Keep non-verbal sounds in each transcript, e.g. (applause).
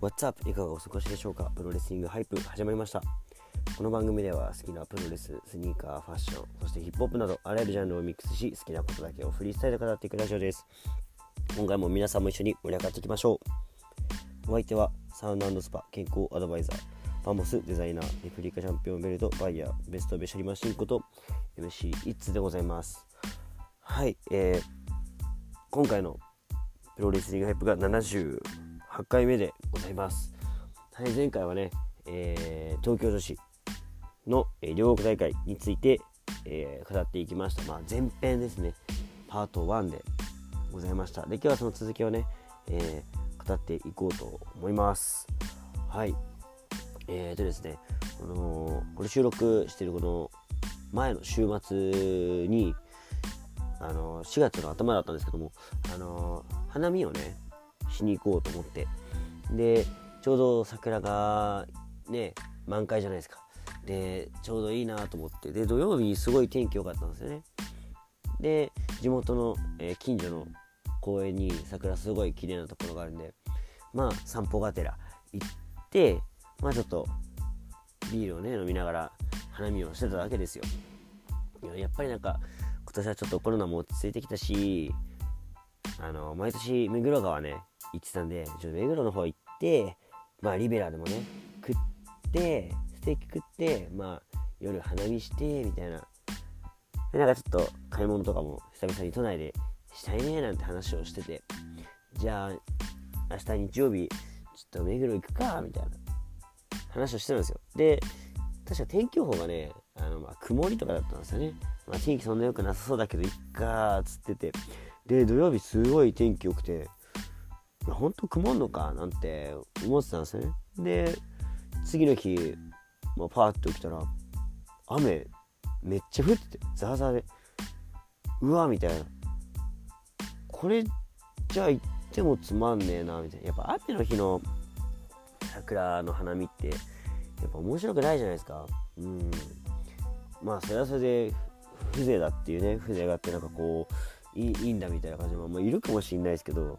What's up? いかがお過ごしでしょうか？プロレスリングハイプ始まりました。この番組では好きなプロレス、スニーカー、ファッション、そしてヒップホップなどあらゆるジャンルをミックスし、好きなことだけをフリースタイルで語っていくラジオです。今回も皆さんも一緒に盛り上がっていきましょう。お相手はサウンドスパ健康アドバイザー、パモスデザイナー、レプリカチャンピオンベルト、バイヤー、ベストベシャリマシンこと MC イッツでございます。はい、えー、今回のプロレスリングハイプが7 8回目でございます。はい、前回はね、えー東京女子の、えー両国大会について、えー語っていきました。まあ、前編ですね、パート1でございました。で、今日はその続きをね、え語っていこうと思います。はい。えーとですね、このこれ収録してるこの前の週末に、あの4月の頭だったんですけども、あの花見をねしに行こうと思って。でちょうど桜がね満開じゃないですか。でちょうどいいなと思って。で土曜日すごい天気良かったんですよね。で地元の、えー近所の公園に桜すごい綺麗なところがあるんでまあ散歩がてら行ってまあちょっとビールをね飲みながら花見をしてただけですよ。ややっぱりなんか今年はちょっとコロナも落ち着いてきたしあの毎年目黒川ね行ってたんでちょっと目黒の方行ってまあリベラでもね食ってステーキ食ってまあ夜花見してみたいな。でなんかちょっと買い物とかも久々に都内でしたいねなんて話をしてて。じゃあ明日日曜日ちょっと目黒行くかみたいな。話をしてたんですよ。で確か天気予報がねあのまあ曇りとかだったんですよね、まあ、天気そんな良くなさそうだけどいっかーっつってて。で土曜日すごい天気良くて本当曇んのかなんて思ってたんですよね。で次の日、まあ、パーッと起きたら雨めっちゃ降っててザーザーでうわみたいな。これじゃあ行ってもつまんねえなみたいな。やっぱ雨の日の桜の花見ってやっぱ面白くないじゃないですか。うん。まあそれはそれで風情だっていうね風情があってなんかこういいんだみたいな感じも、まあ、いるかもしれないですけど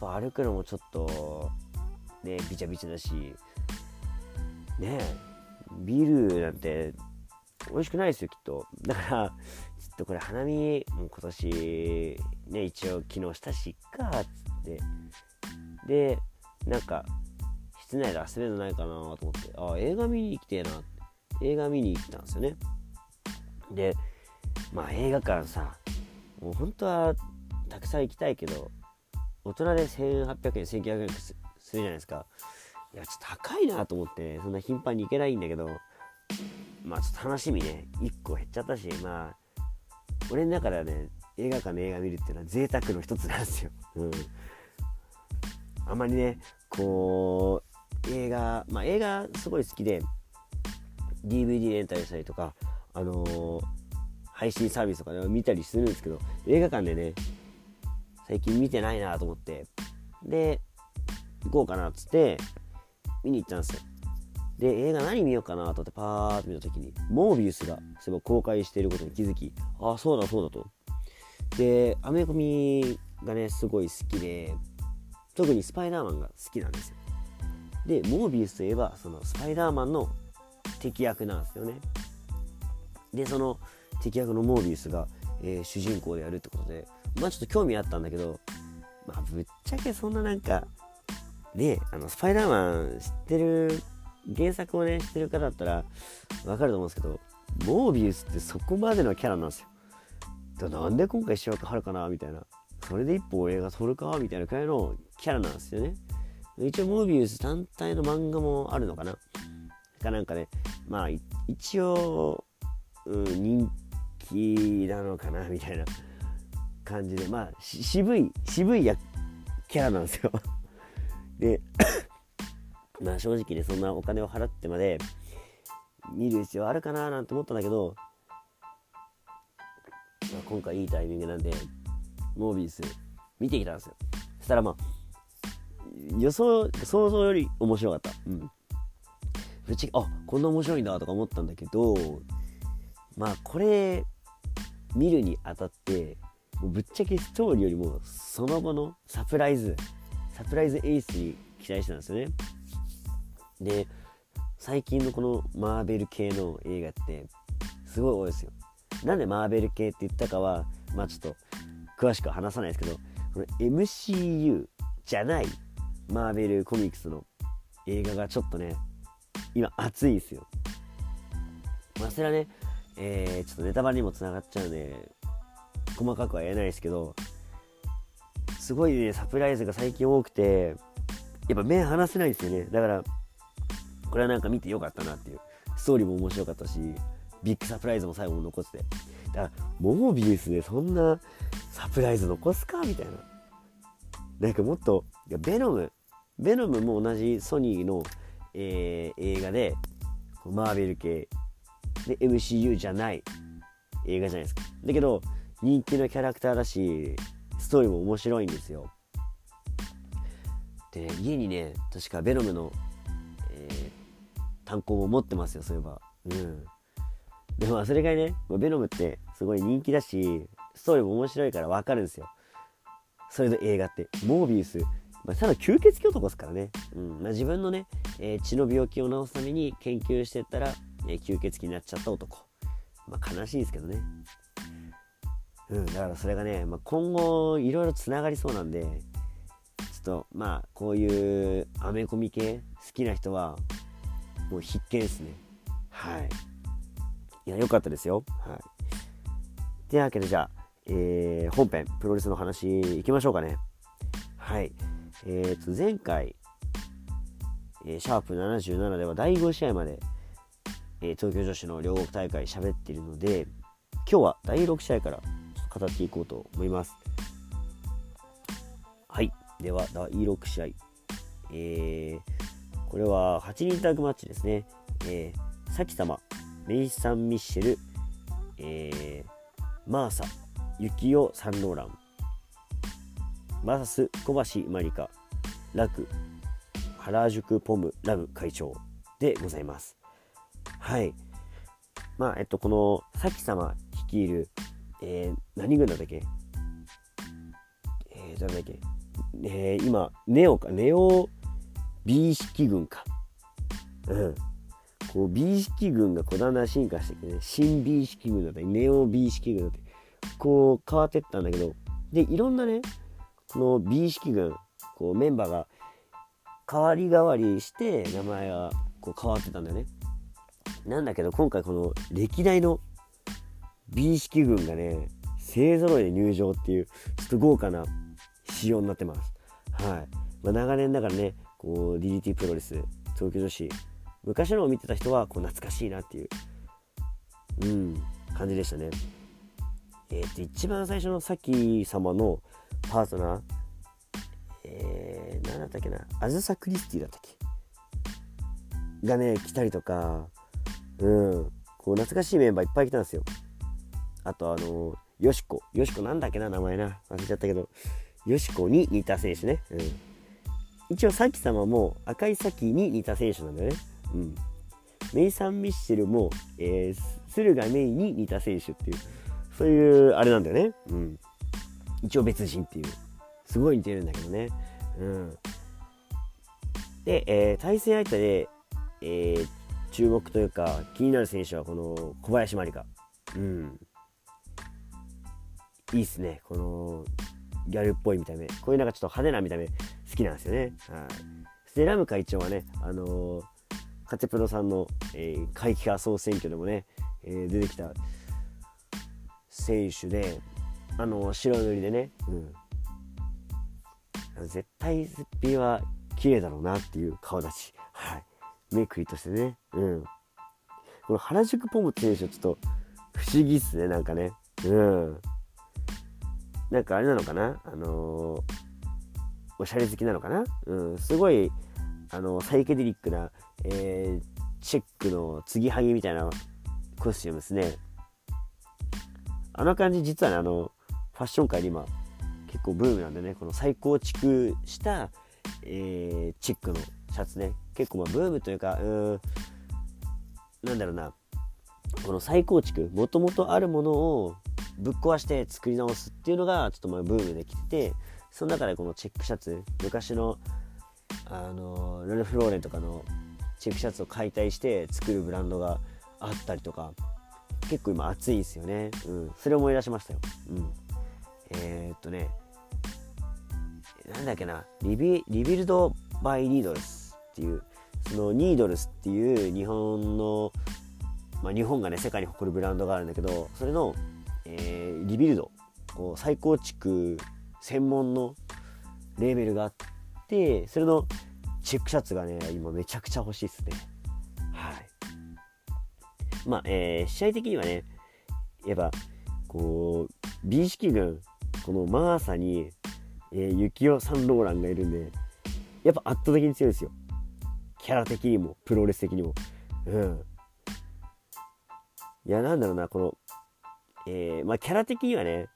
ぱ歩くのもちょっとねビチャビチャだしねビールなんて美味しくないですよきっと。だからちょっとこれ花見もう今年ね一応昨日したしっかっつって。でなんか室内で遊べるのないかなと思って。あ映画見に行きてえな。って映画見に行ったんですよね。でまあ映画館さもう本当はたくさん行きたいけど大人で1800円1900円するじゃないですか。いやちょっと高いなと思ってそんな頻繁に行けないんだけどまあちょっと楽しみね。1個減っちゃったしまあ俺の中ではね映画館で映画見るっていうのは贅沢の一つなんですよ、うん、あんまりねこう映画まあ映画すごい好きで DVD レンタルしたりとかあのー配信サービスとかで見たりするんですけど映画館でね最近見てないなと思って。で行こうかなっつって見に行ったんですよ。で映画何見ようかなと思ってパーッと見た時にモービウスがそういえば公開していることに気づきああそうだそうだと。でアメコミがねすごい好きで特にスパイダーマンが好きなんですよ。でモービウスといえばそのスパイダーマンの敵役なんですよね。でその敵役のモービウスが、えー主人公でやるってことでまあちょっと興味あったんだけどまあぶっちゃけそんななんかねあのスパイダーマン知ってる原作をね知ってる方だったらわかると思うんですけどモービウスってそこまでのキャラなんですよ。なんで今回しようかはるかなみたいな。それで一本映画撮るかみたいなくらいのキャラなんですよね。一応モービウス単体の漫画もあるのかな。かなんかねまあ一応、うん、人気なのかなみたいな。感じでまあ渋い渋いやキャラなんですよ。(laughs) で (coughs) まあ正直ねそんなお金を払ってまで見る必要あるかななんて思ったんだけど、まあ、今回いいタイミングなんでモービース見てきたんですよ。そしたらまあ予想想像より面白かった。うん。ぶちあこんな面白いんだとか思ったんだけどまあこれ見るにあたってぶっちゃけストーリーよりもその後のサプライズサプライズ演出に期待してたんですよね。で最近のこのマーベル系の映画ってすごい多いですよ。なんでマーベル系って言ったかはまあちょっと詳しくは話さないですけどこの MCU じゃないマーベルコミックスの映画がちょっとね今熱いんですよ。まあそれはね、えー、ちょっとネタバレにもつながっちゃうんで細かくは言えないですけどすごいねサプライズが最近多くてやっぱ目離せないんですよね。だからこれはなんか見てよかったなっていう。ストーリーも面白かったしビッグサプライズも最後も残ってて。だからモービウスでそんなサプライズ残すかみたいな。なんかもっといやベノムベノムも同じソニーの、えー、映画でマーベル系で MCU じゃない映画じゃないですか。だけど人気のキャラクターだしストーリーも面白いんですよ。で家にね確かベノムの、えー、単行も持ってますよそういえば。うん。でもそれがねベノムってすごい人気だしストーリーも面白いから分かるんですよ。それの映画って。モービウス、まあ、ただ吸血鬼男ですからね、うん。まあ、自分のね、えー、血の病気を治すために研究してったら、えー、吸血鬼になっちゃった男。まあ悲しいですけどね。うん、だからそれがね、まあ、今後いろいろつながりそうなんでちょっとまあこういうアメコミ系好きな人はもう必見ですね。はい。いや良かったですよ。はい。というわけでじゃあ、えー、本編プロレスの話いきましょうかね。はい。えー、と前回、えー、シャープ77では第5試合まで、えー、東京女子の両国大会喋っているので今日は第6試合から語っていこうと思います。はい。では、第6試合。えー、これは8人タッグマッチですね。えー、サキ様、メイサン・ミッシェル、えー、マーサ、ユキオ・サンローラン、バーサス小橋マリカ、ラク、原宿ポムラム会長でございます。はい。まあ、えっと、この、サキ様率いるえー、何軍だったっけ？えー、だっけ？えー、今、ネオか、ネオ美意識軍か。うん。こう、美意識軍がこうだんだん進化してきてね、新美意識軍だったり、ネオ美意識軍だったり、こう変わってったんだけど、で、いろんなね、この美意識軍、こうメンバーが変わり変わりして名前がこう変わってたんだよね。なんだけど今回この歴代の美意識軍がね勢ぞろいで入場っていうちょっと豪華な仕様になってます。はいまあ、長年だからねこう DDT プロレス東京女子昔のを見てた人はこう懐かしいなっていう、うん、感じでしたね。えー、と一番最初のさき様のパートナーえー、何だったっけなあずさクリスティだったっけ？がね来たりとかうんこう懐かしいメンバーいっぱい来たんですよあとあのよしこよしこなんだっけな名前な。忘れちゃったけど。よしこに似た選手ね、うん、一応さき様も赤いさきに似た選手なんだよね。うん。メイサン・ミッシェルも、えー、駿河メイに似た選手っていう。そういうあれなんだよね。うん。一応別人っていう。すごい似てるんだけどね。うん。で、えー、対戦相手で、えー、注目というか気になる選手はこの小林まりかうん。いいっすね。このギャルっぽい見た目。こういうなんかちょっと派手な見た目好きなんですよね。はい。ステラム会長はねあのー、カチェプロさんの、えー、会期化総選挙でもね、えー、出てきた選手であの、白塗りでね、うん、絶対すっぴんは綺麗だろうなっていう顔立ち。はい。目くりとしてね。うん。この原宿ポム選手ちょっと不思議っすねなんかね。うん。なんかあれなのかな？あの、おしゃれ好きなのかな？うん、すごい、あの、サイケデリックな、えー、チェックの継ぎはぎみたいなコスチュームですね。あの感じ、実はね、あの、ファッション界で今、結構ブームなんでね、この再構築した、えー、チェックのシャツね、結構まあブームというか、うん、なんだろうな、この再構築、もともとあるものをぶっ壊して作り直すっていうのがちょっとまあブームできてその中でこのチェックシャツ昔のあのラルフローレンとかのチェックシャツを解体して作るブランドがあったりとか結構今熱いですよね、うん、それを思い出しましたよ、うん、えー、っとねなんだっけなリビ Rebuild by Needles っていうそのニードルスっていう日本の、まあ、日本がね世界に誇るブランドがあるんだけどそれの、えー、リビルドこう再構築専門のレーベルがあってそれのチェックシャツがね今めちゃくちゃ欲しいっすね。はい。まあ、えー、試合的にはねやっぱこう美意識軍このマーサに、えー、ユキオ・サンローランがいるんでやっぱ圧倒的に強いですよ。キャラ的にもプロレス的にも。うん。いやなんだろうなこのえー、まあキャラ的にはね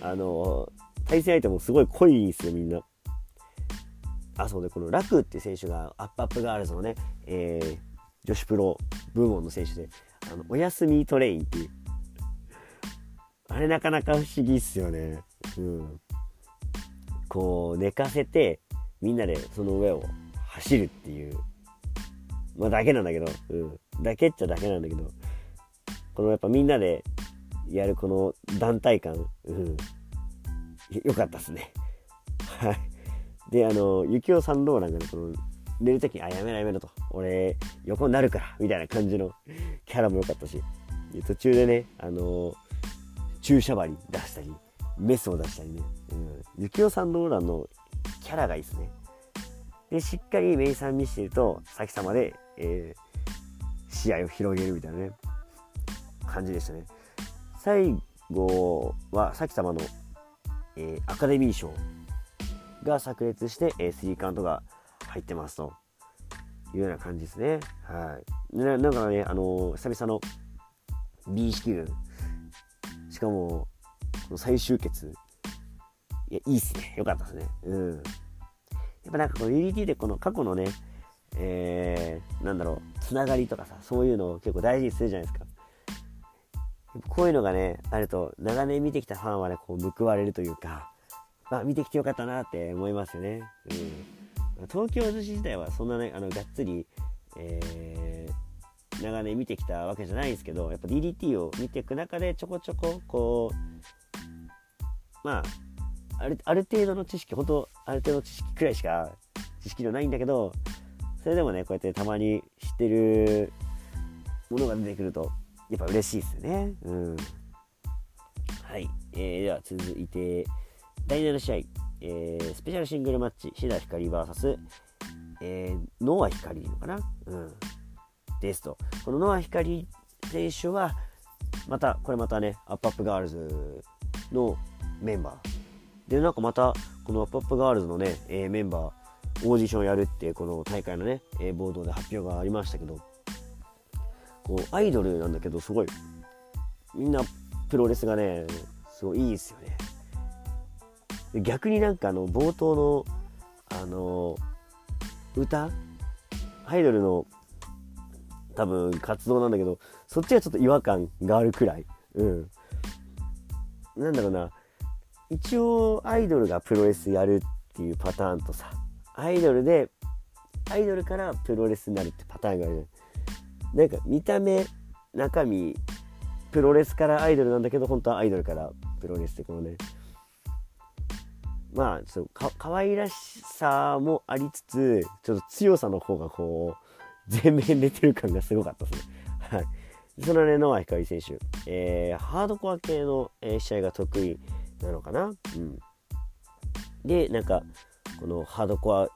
あの対戦相手もすごい濃いんですよみんな。あそうでこのラクって選手がアップアップガールズのね、えー、女子プロ部門の選手であのお休みトレインっていう。あれなかなか不思議っすよね。うん。こう寝かせてみんなでその上を走るっていう。まあだけなんだけど、うん。だけっちゃだけなんだけど、このやっぱみんなでやるこの団体感、うん。よかったっすね。はい。で、あの、ユキオ・サンローランがね、この、寝るとき、あ、やめろやめろと。俺、横になるから、みたいな感じのキャラも良かったし、途中でね、あの注射針出したり、メスを出したりね、うん。ユキオ・サンローランのキャラがいいっすね。で、しっかりメイサン・ミシェルと先様で、えー、試合を広げるみたいなね、感じでしたね。最後は、さき様の、えー、アカデミー賞が炸裂して、えー、スリーカウントが入ってますというような感じですね。はい。なだかね、あのー、久々の美意識軍、しかも、この最終決、いや、いいっすね。よかったですね。うん。やっぱなんかこの UDT でこの過去のね、えー、なんだろう、つながりとかさ、そういうのを結構大事にするじゃないですか。こういうのがね、あると、長年見てきたファンはね、こう報われるというか、まあ、見てきてよかったなって思いますよね。うん。東京寿司自体はそんなね、あの、がっつり、えー、長年見てきたわけじゃないんですけど、やっぱ DDT を見ていく中でちょこちょこ、こう、まあ、あるある程度の知識、本当ある程度の知識くらいしか知識のないんだけど、それでもねこうやってたまに知ってるものが出てくるとやっぱ嬉しいですね。うん。はい、えー、では続いて第7試合、えー、スペシャルシングルマッチ志田ひかり VS、えー、ノアひかりのかな？うん。ですと。このノアひかり選手はまたこれまたねアップアップガールズのメンバー。でなんかまたこのアップアップガールズのね、えー、メンバーオーディションやるってこの大会のね、えー、ボードで発表がありましたけど。こうアイドルなんだけどすごいみんなプロレスがねすごいいいですよね。逆になんかあの冒頭のあの歌？アイドルの多分活動なんだけどそっちはちょっと違和感があるくらい。うん。なんだろうな。一応アイドルがプロレスやるっていうパターンとさアイドルでアイドルからプロレスになるってパターンがあるななんか見た目中身プロレスからアイドルなんだけど本当はアイドルからプロレスってこのね。まあちょっとか可愛らしさもありつつちょっと強さの方がこう全面出てる感がすごかったですね。はい。そのねノア光選手、えー、ハードコア系の、えー、試合が得意なのかな？うん。でなんかこのハードコア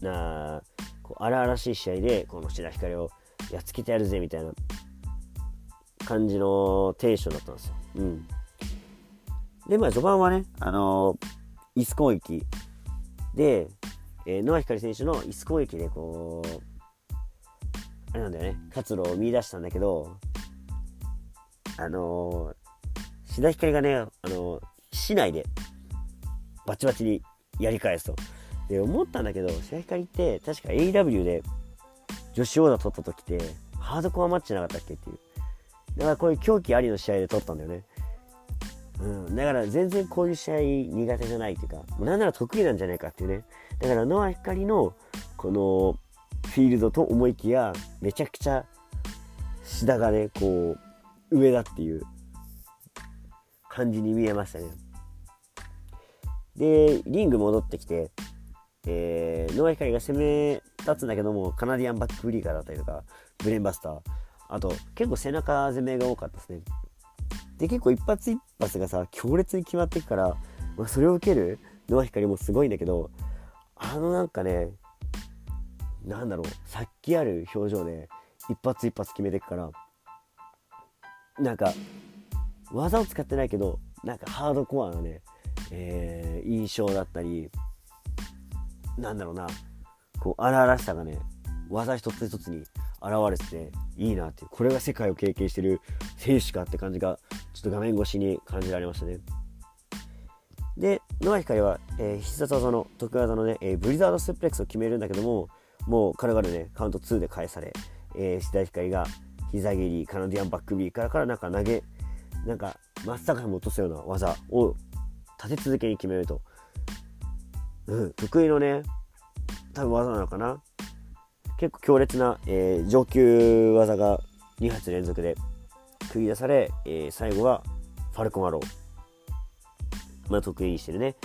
なこう荒々しい試合でこの志田ひかりをやっつけてやるぜみたいな感じのテンションだったんですよ。うん、でまあ序盤はね、あのー、椅子攻撃で、えー、野ひかり選手の椅子攻撃でこうあれなんだよね活路を見出したんだけどあのー、志田ひかりがね、あのー、市内でバチバチにやり返すと。で、思ったんだけど、試合光って確か AW で女子オーダー取った時って、ハードコアマッチなかったっけっていう。だからこういう狂気ありの試合で取ったんだよね。うん、だから全然こういう試合苦手じゃないっていうか、なんなら得意なんじゃないかっていうね。だからノア光のこのフィールドと思いきや、めちゃくちゃ志田がね、こう、上だっていう感じに見えましたね。で、リング戻ってきて、えー、ノア光が攻め立つんだけども、カナディアンバックブリーカーだったりとか、ブレーンバスター、あと結構背中攻めが多かったですね。で、結構一発一発がさ、強烈に決まっていくから、まあ、それを受けるノア光もすごいんだけど、あのなんかね、なんだろう、さっきある表情で一発一発決めていくから、なんか、技を使ってないけど、なんかハードコアなね、えー、印象だったり、なんだろうな、こう、荒々しさがね、技一つ一つに現れてていいなっていう、これが世界を経験してる選手かって感じが、ちょっと画面越しに感じられましたね。で、野垣光は、えー、必殺技の得意技のね、えー、ブリザードスープレックスを決めるんだけども、もう軽々ね、カウント2で返され、えー、志田光が膝蹴り、カナディアンバックビーからからなんか投げ、なんか真っ逆さま落とすような技を立て続けに決めると。うん、得意のね、多分技なのかな。結構強烈な、えー、上級技が2発連続で繰り出され、えー、最後はファルコンアロー。まあ、得意にしてるね、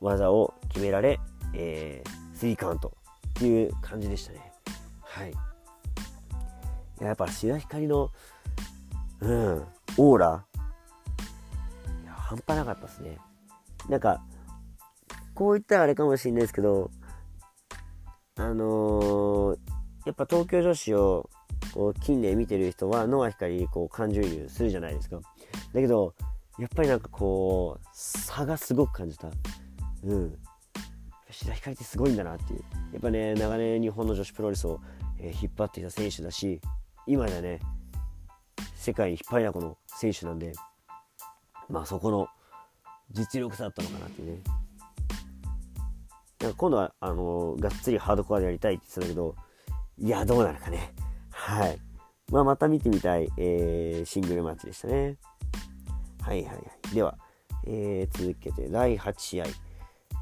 技を決められ、えー、スリーカウントっていう感じでしたね。はい。やっぱ白光の、うん、オーラ、半端なかったですね。なんか、こう言ったらあれかもしれないですけど、あのー、やっぱ東京女子をこう近年見てる人はノア光にこう感情移入するじゃないですか。だけど、やっぱりなんかこう、差がすごく感じた。うん。白光ってすごいんだなっていう。やっぱね、長年日本の女子プロレスを、え、引っ張ってきた選手だし、今やね、世界に引っ張りだこの選手なんで、まあそこの実力差だったのかなっていうね。なんか今度は、あの、がっつりハードコアでやりたいって言ってたんだけど、いや、どうなるかね。はい。まあ、また見てみたい、えー、シングルマッチでしたね。はいはいはい。では、えー、続けて第8試合。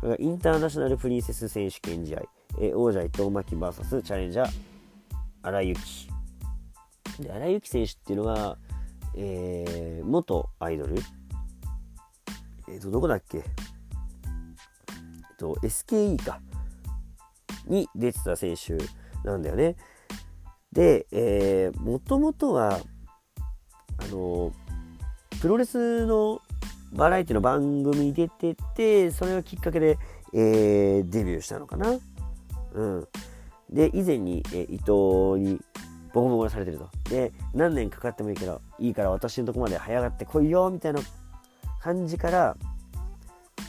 これがインターナショナルプリンセス選手権試合。えー、王者伊藤真希 VS チャレンジャー荒井由紀。で、荒井由紀選手っていうのは、えー、元アイドル？えっ、ー、と、どこだっけ？と、SKE か。に出てた選手なんだよね。で、えー、もともとは、あの、プロレスのバラエティの番組に出てて、それがきっかけで、えー、デビューしたのかな。うん。で、以前に、えー、伊藤にボコボコされてると。で、何年かかってもいいけど、いいから私のとこまで早がって来いよ、みたいな感じから、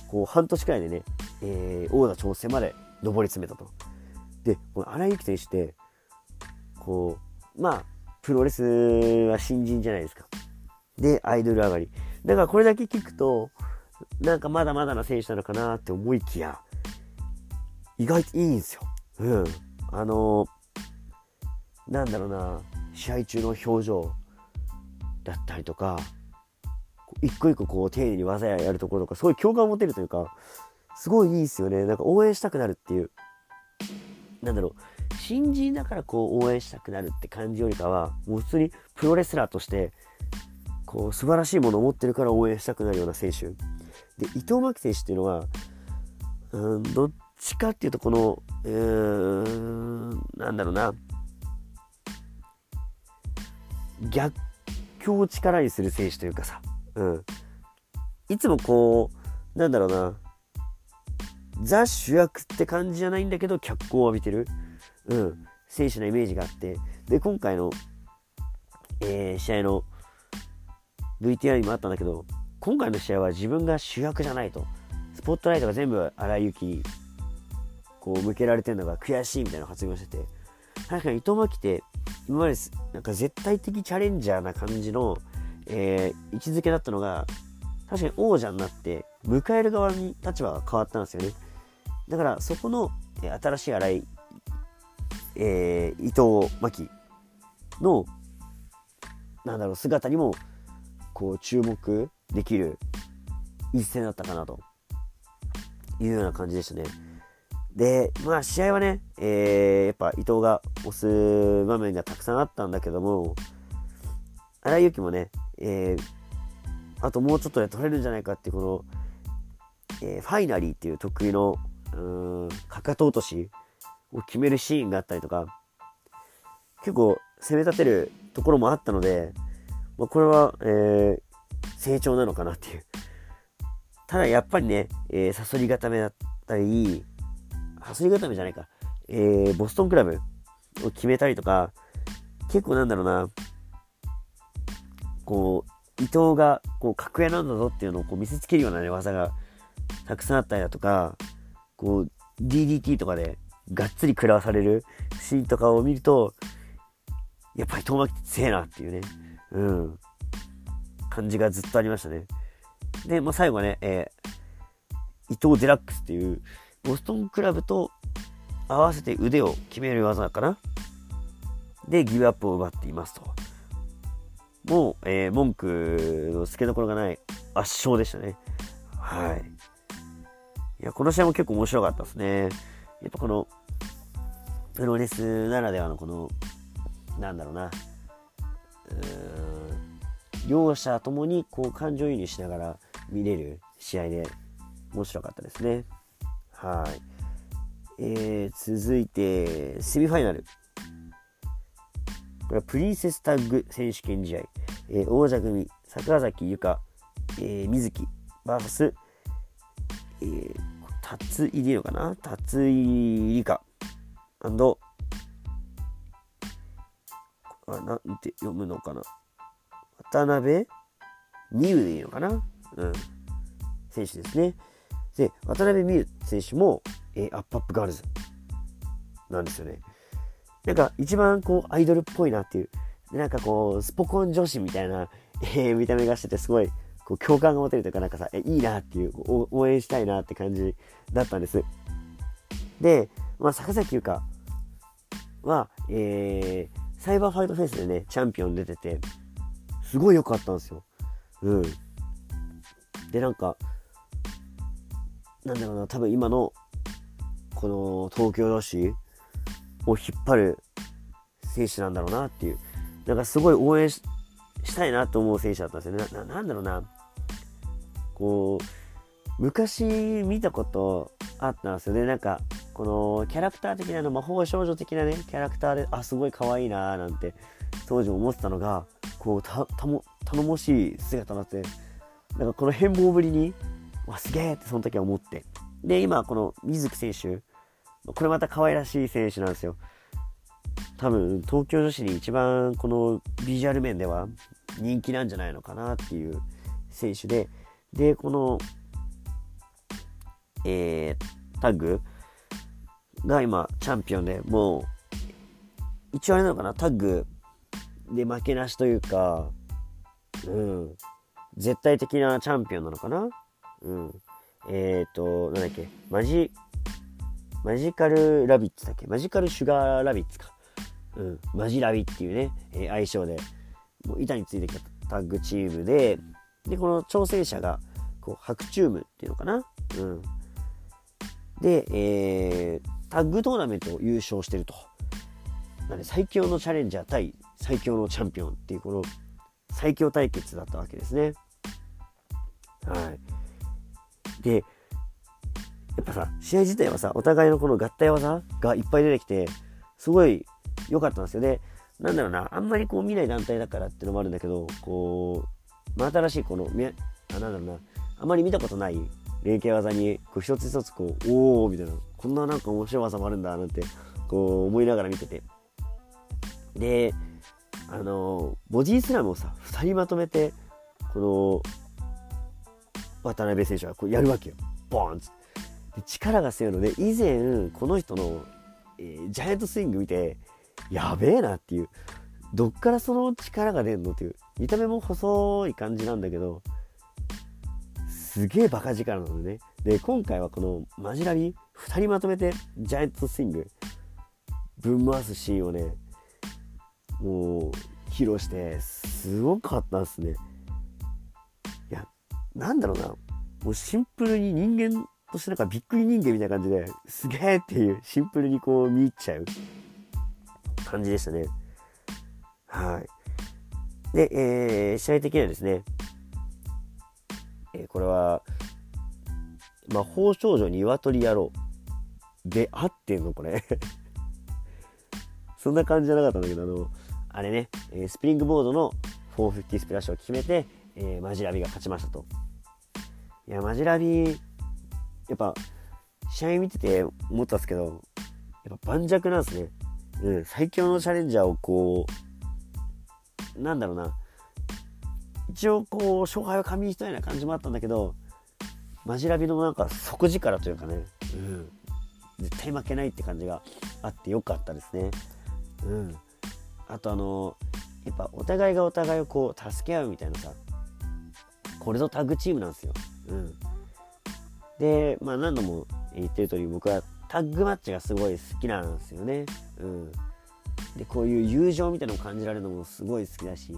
こう、半年くらいでね、えー、王座挑戦まで上り詰めたと。で、この荒井由紀選手って、こう、まあ、プロレスは新人じゃないですか。で、アイドル上がり。だからこれだけ聞くと、なんかまだまだな選手なのかなって思いきや、意外といいんですよ。うん。あのー、なんだろうな、試合中の表情だったりとか、一個一個こう丁寧に技ややるところとか、すごい共感を持てるというか、すごいいいですよね。なんか応援したくなるっていう。なんだろう、新人だからこう応援したくなるって感じよりかは、もう普通にプロレスラーとして、こう素晴らしいものを持ってるから応援したくなるような選手。で、伊藤真希選手っていうのは、うん、どっちかっていうと、この、うーん、なんだろうな、逆境を力にする選手というかさ、うん。いつもこう、なんだろうな、ザ主役って感じじゃないんだけど、脚光を浴びてる、うん、選手のイメージがあって、で、今回の、えー、試合の VTR にもあったんだけど、今回の試合は自分が主役じゃないと。スポットライトが全部荒井由紀にこう向けられてるのが悔しいみたいな発言をしてて、確かに伊藤真希って今までなんか絶対的チャレンジャーな感じの、えー、位置づけだったのが、確かに王者になって迎える側に立場が変わったんですよね。だからそこの、新しい新井、えー、伊藤真希のなんだろう姿にもこう注目できる一戦だったかなというような感じでしたね。で、まあ試合はね、えー、やっぱ伊藤が押す場面がたくさんあったんだけども、荒井由紀もね、えー、あともうちょっとで取れるんじゃないかっていうこの、えー、ファイナリーっていう得意の、うーん、かかと落としを決めるシーンがあったりとか、結構攻め立てるところもあったので、まあ、これは、えー、成長なのかなっていう。ただやっぱりね、えー、サソリ固めだったり、サソリ固めじゃないか、えー、ボストンクラブを決めたりとか、結構なんだろうな、こう、伊藤がこう格上なんだぞっていうのをこう見せつけるような、ね、技がたくさんあったりだとか、こう、DDT とかでがっつり食らわされるシーンとかを見ると、やっぱり遠巻きって強えなっていうね、うん、感じがずっとありましたね。で、まあ、最後はね、えー、伊藤デラックスっていう、ボストンクラブと合わせて腕を決める技かな。で、ギブアップを奪っていますと。もう、えー、文句の付けどころがない圧勝でしたね。はい。いや、この試合も結構面白かったですね。やっぱこの、プロレスならではのこの、なんだろうな、うーん、両者ともにこう感情移入しながら見れる試合で面白かったですね。はい。えー、続いて、セミファイナル。これはプリンセスタッグ選手権試合。えー、王者組、坂崎由香、えー、水木 VS、えー、辰井でいいのかな？辰井理香あなんて読むのかな？渡辺美優でいいのかな？うん。選手ですね。で、渡辺美優選手も、えー、アップアップガールズなんですよね。なんか一番こうアイドルっぽいなっていう、なんかこうスポコン女子みたいな、えー、見た目がしててすごいこう共感が持てるというかなんかさ、えいいなっていう応援したいなって感じだったんです。で、まあ、坂崎優香は、えー、サイバーファイトフェイスでね、チャンピオン出てて、すごい良かったんですよ。うん。で、なんか、なんだろうな、多分今の、この東京女子を引っ張る選手なんだろうなっていう。なんかすごい応援したいなと思う選手だったんですよね。ななんだろうな。こう、昔見たことあったんですよね。なんか、このキャラクター的なの、魔法少女的なね、キャラクターで、あ、すごい可愛いなーなんて、当時思ってたのが、こう、た、たも、頼もしい姿になって、なんかこの変貌ぶりに、わ、すげえってその時は思って。で、今、この水木選手、これまた可愛らしい選手なんですよ。多分、東京女子に一番このビジュアル面では人気なんじゃないのかなっていう選手で、で、この、えー、タッグが今、チャンピオンで、もう、一応あれなのかな、タッグで負けなしというか、うん、絶対的なチャンピオンなのかな？うん。えっ、ー、と、なんだっけ、マジ、マジカルラビッツだっけ？マジカルシュガーラビッツか。うん、マジラビっていうね、えー、愛称で、もう板についてきたタッグチームで、で、この挑戦者が、こう、白チュームっていうのかな？うん。で、えー、タッグトーナメントを優勝してると。なんで、最強のチャレンジャー対最強のチャンピオンっていう、この最強対決だったわけですね。はい。で、やっぱさ、試合自体はさ、お互いのこの合体技がいっぱい出てきて、すごい良かったんですよね。なんだろうな、あんまりこう見ない団体だからっていうのもあるんだけど、こう、真新しいこの、あ、なんだろうな、あまり見たことない連携技に、こう一つ一つこう、おーみたいな、こんななんか面白い技もあるんだなんて、こう思いながら見てて。で、あの、ボディスラムをさ、2人まとめて、この、渡辺選手はこうやるわけよ。ボーンつって。で力が強いので、以前、この人の、えー、ジャイアントスイング見て、やべえなっていう。どっからその力が出んのっていう。見た目も細い感じなんだけど、すげえバカ力なのね。で、今回はこのマジラビ、2人まとめてジャイアントスイング、ぶん回すシーンをね、もう披露して、すごかったっすね。いや、なんだろうな。もうシンプルに人間としてなんかびっくり人間みたいな感じですげえっていうシンプルにこう見入っちゃう感じでしたね。はい。で、えー、試合的にはですね、えー、これは、魔法少女鶏野郎で合ってんのこれ (laughs) そんな感じじゃなかったんだけど、あの、あれね、え、スプリングボードの450スプラッシュを決めて、えー、マジラビが勝ちましたと。いや、マジラビ、やっぱ、試合見てて思ったんですけど、やっぱ盤石なんですね。うん、最強のチャレンジャーをこう、なんだろうな、一応こう、勝敗を紙一重な感じもあったんだけど、マジラビのなんか底力というかね、うん、絶対負けないって感じがあってよかったですね。うん。あとあのやっぱお互いがお互いをこう助け合うみたいなさこれぞタッグチームなんですよ。うん、でまあ何度も言ってる通り僕はタッグマッチがすごい好きなんですよね。うん、でこういう友情みたいなのを感じられるのもすごい好きだし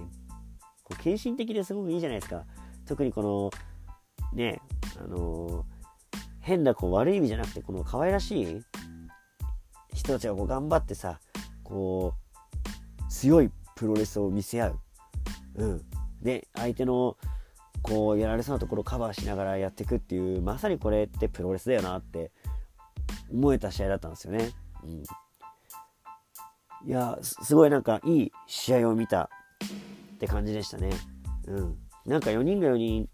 こう献身的ですごくいいじゃないですか。特にこのねあのー、変なこう悪い意味じゃなくてこの可愛らしい人たちがこう頑張ってさこう強いプロレスを見せ合う。うん、で相手のこうやられそうなところをカバーしながらやっていくっていうまさにこれってプロレスだよなって思えた試合だったんですよね。うん、いやすごいなんかいい試合を見たって感じでしたね。うん、なんか4人が4人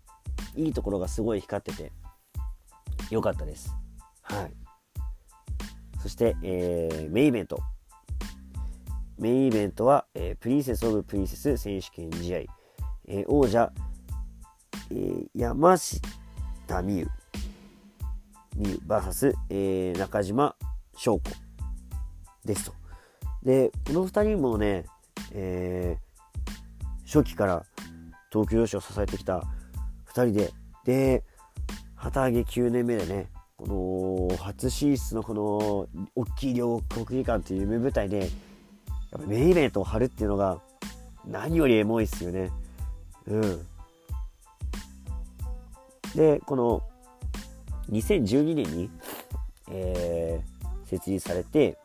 いいところがすごい光ってて良かったです。はい。そして、えー、メインイベント。メインイベントは、えー、プリンセス・オブ・プリンセス選手権試合、えー、王者、えー、山下美優美優 VS、えー、中島翔子ですと。で、この2人もね、えー、初期から東京女子を支えてきた2人で、で、旗揚げ9年目でね、この初進出のこの大きい両国技館という夢舞台で、やっぱメインイベントを張るっていうのが何よりエモいっすよね。うん。で、この2012年に、えー、設立されて、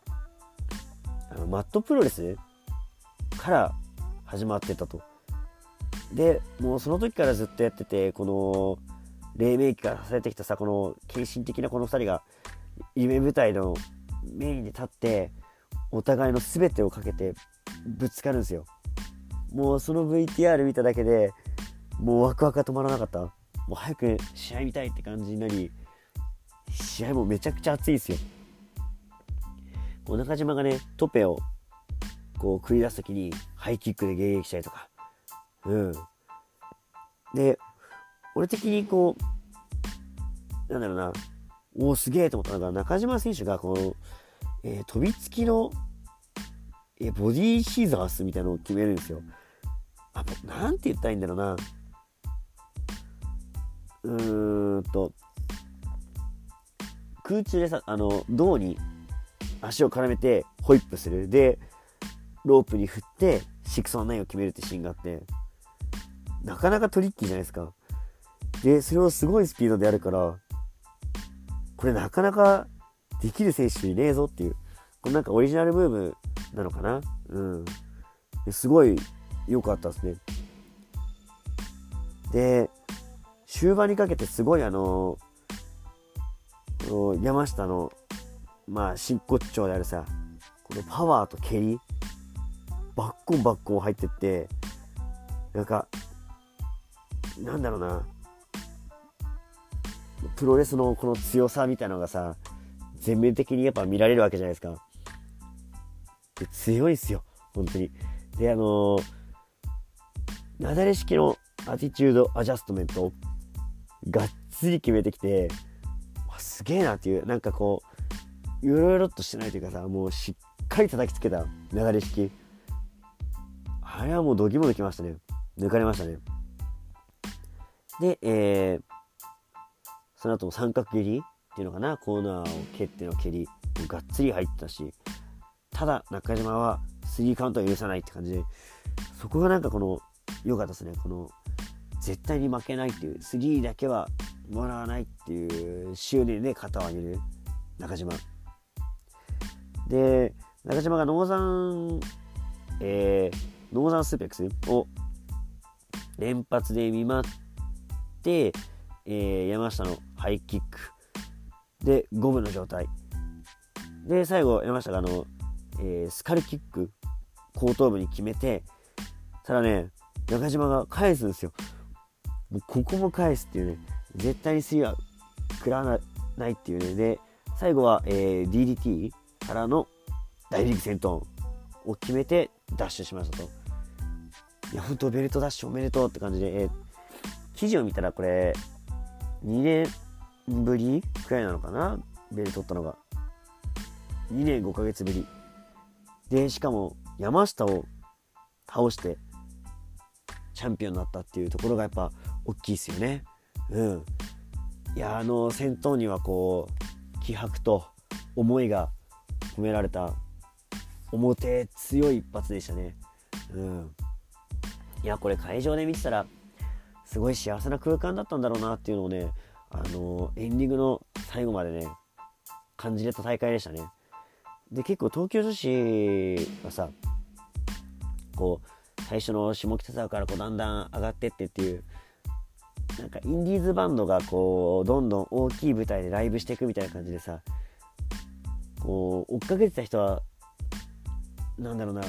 あのマットプロレスから始まってたと。で、もうその時からずっとやってて、この黎明期からされてきたさ、この献身的なこの2人が夢舞台のメインに立って、お互いの全てをかけてぶつかるんですよ。もうその VTR 見ただけでもうワクワクが止まらなかった。もう早く試合見たいって感じになり試合もめちゃくちゃ熱いですよ。こう中島がねトペをこう繰り出す時にハイキックで迎撃したりとかうんで俺的にこうなんだろうなおおすげえと思ったのが中島選手がこのえー、飛びつきの、えー、ボディシーザースみたいなのを決めるんですよ。あ、なんて言ったらいいんだろうな。うーんと、空中でさ、あの、胴に足を絡めてホイップする。で、ロープに振って、シックスワンナインを決めるってシーンがあって、なかなかトリッキーじゃないですか。で、それをすごいスピードでやるから、これなかなかできる選手いねえぞっていう、これなんかオリジナルムーブなのかな？うん。すごい良かったですね。で、終盤にかけてすごいあの、山下の、まあ、真骨頂であるさ、このパワーと蹴り、バッコンバッコン入ってって、なんか、なんだろうな、プロレスのこの強さみたいなのがさ、全面的にやっぱ見られるわけじゃないですか。で強いっすよ、本当に。で、あのー、なだれ式のアティチュードアジャストメントがっつり決めてきて、すげえなっていう、なんかこう、いろいろとしてないというかさ、もうしっかり叩きつけたなだれ式。あれはもうドキも抜きましたね。抜かれましたね。で、えー、その後も三角切りっていうのかな。コーナーを蹴っての蹴り。がっつり入ってたし。ただ中島はスリーカウントは許さないって感じで。そこがなんかこの良かったですね。この絶対に負けないっていう。3だけはもらわないっていう執念で肩を上げる中島。で中島がノーザン、えー、ノーザンスープレックスを連発で見舞って、えー、山下のハイキック。で五分の状態。で最後山下があの、えー、スカルキック後頭部に決めてただね中島が返すんですよ。もうここも返すっていうね絶対にスリーは食らわないっていうね。で最後は、えー、DDT からの大リーグ戦闘を決めてダッシュしましたと。いや本当ベルトダッシュおめでとうって感じで、えー、記事を見たらこれ2年ぶりくらいなのかな？ベルト取ったのが。2年5ヶ月ぶり。でしかも山下を倒してチャンピオンになったっていうところがやっぱ大きいですよね。うん。いやあの戦闘にはこう気迫と思いが込められた表強い一発でしたね。うん。いやこれ会場で見てたらすごい幸せな空間だったんだろうなっていうのをねあのエンディングの最後までね感じれた大会でしたね。で結構東京女子はさこう最初の下北沢からこうだんだん上がってってっていうなんかインディーズバンドがこうどんどん大きい舞台でライブしていくみたいな感じでさこう追っかけてた人はなんだろうな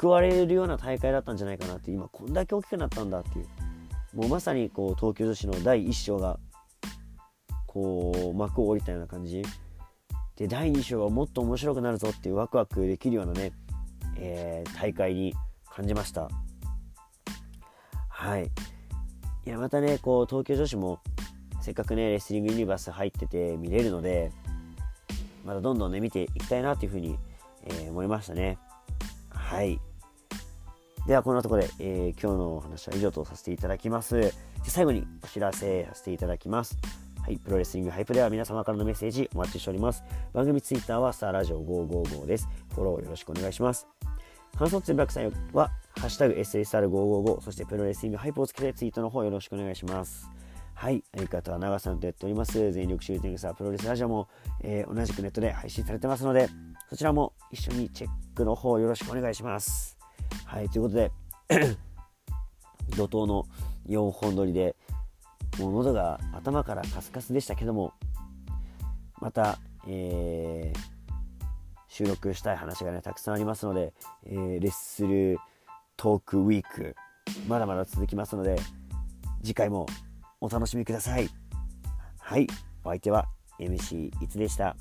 報われるような大会だったんじゃないかなって今こんだけ大きくなったんだっていう。もうまさにこう東京女子の第1章がこう幕を降りたような感じ。で第2章がもっと面白くなるぞっていうワクワクできるようなね、えー、大会に感じました。はい。いやまたねこう東京女子もせっかくねレスリングユニバース入ってて見れるのでまたどんどんね見ていきたいなというふうに、えー、思いましたねはいではこんなところで、えー、今日のお話は以上とさせていただきますで最後にお知らせさせていただきますはい、プロレスリングハイプでは皆様からのメッセージお待ちしております。番組ツイッターはスターラジオ555です。フォローよろしくお願いします。感想つぶやく際は、ハッシュタグ SSR555、そしてプロレスリングハイプをつけてツイートの方よろしくお願いします。はい、相方は長さんとやっております、全力シューティングスタープロレスラジオも、えー、同じくネットで配信されてますので、そちらも一緒にチェックの方よろしくお願いします。はい、ということで、(coughs) 怒涛の4本撮りで、もう喉が頭からカスカスでしたけどもまた、えー、収録したい話がねたくさんありますので、えー、レッスルトークウィークまだまだ続きますので次回もお楽しみください。はい。お相手は MC いつでした。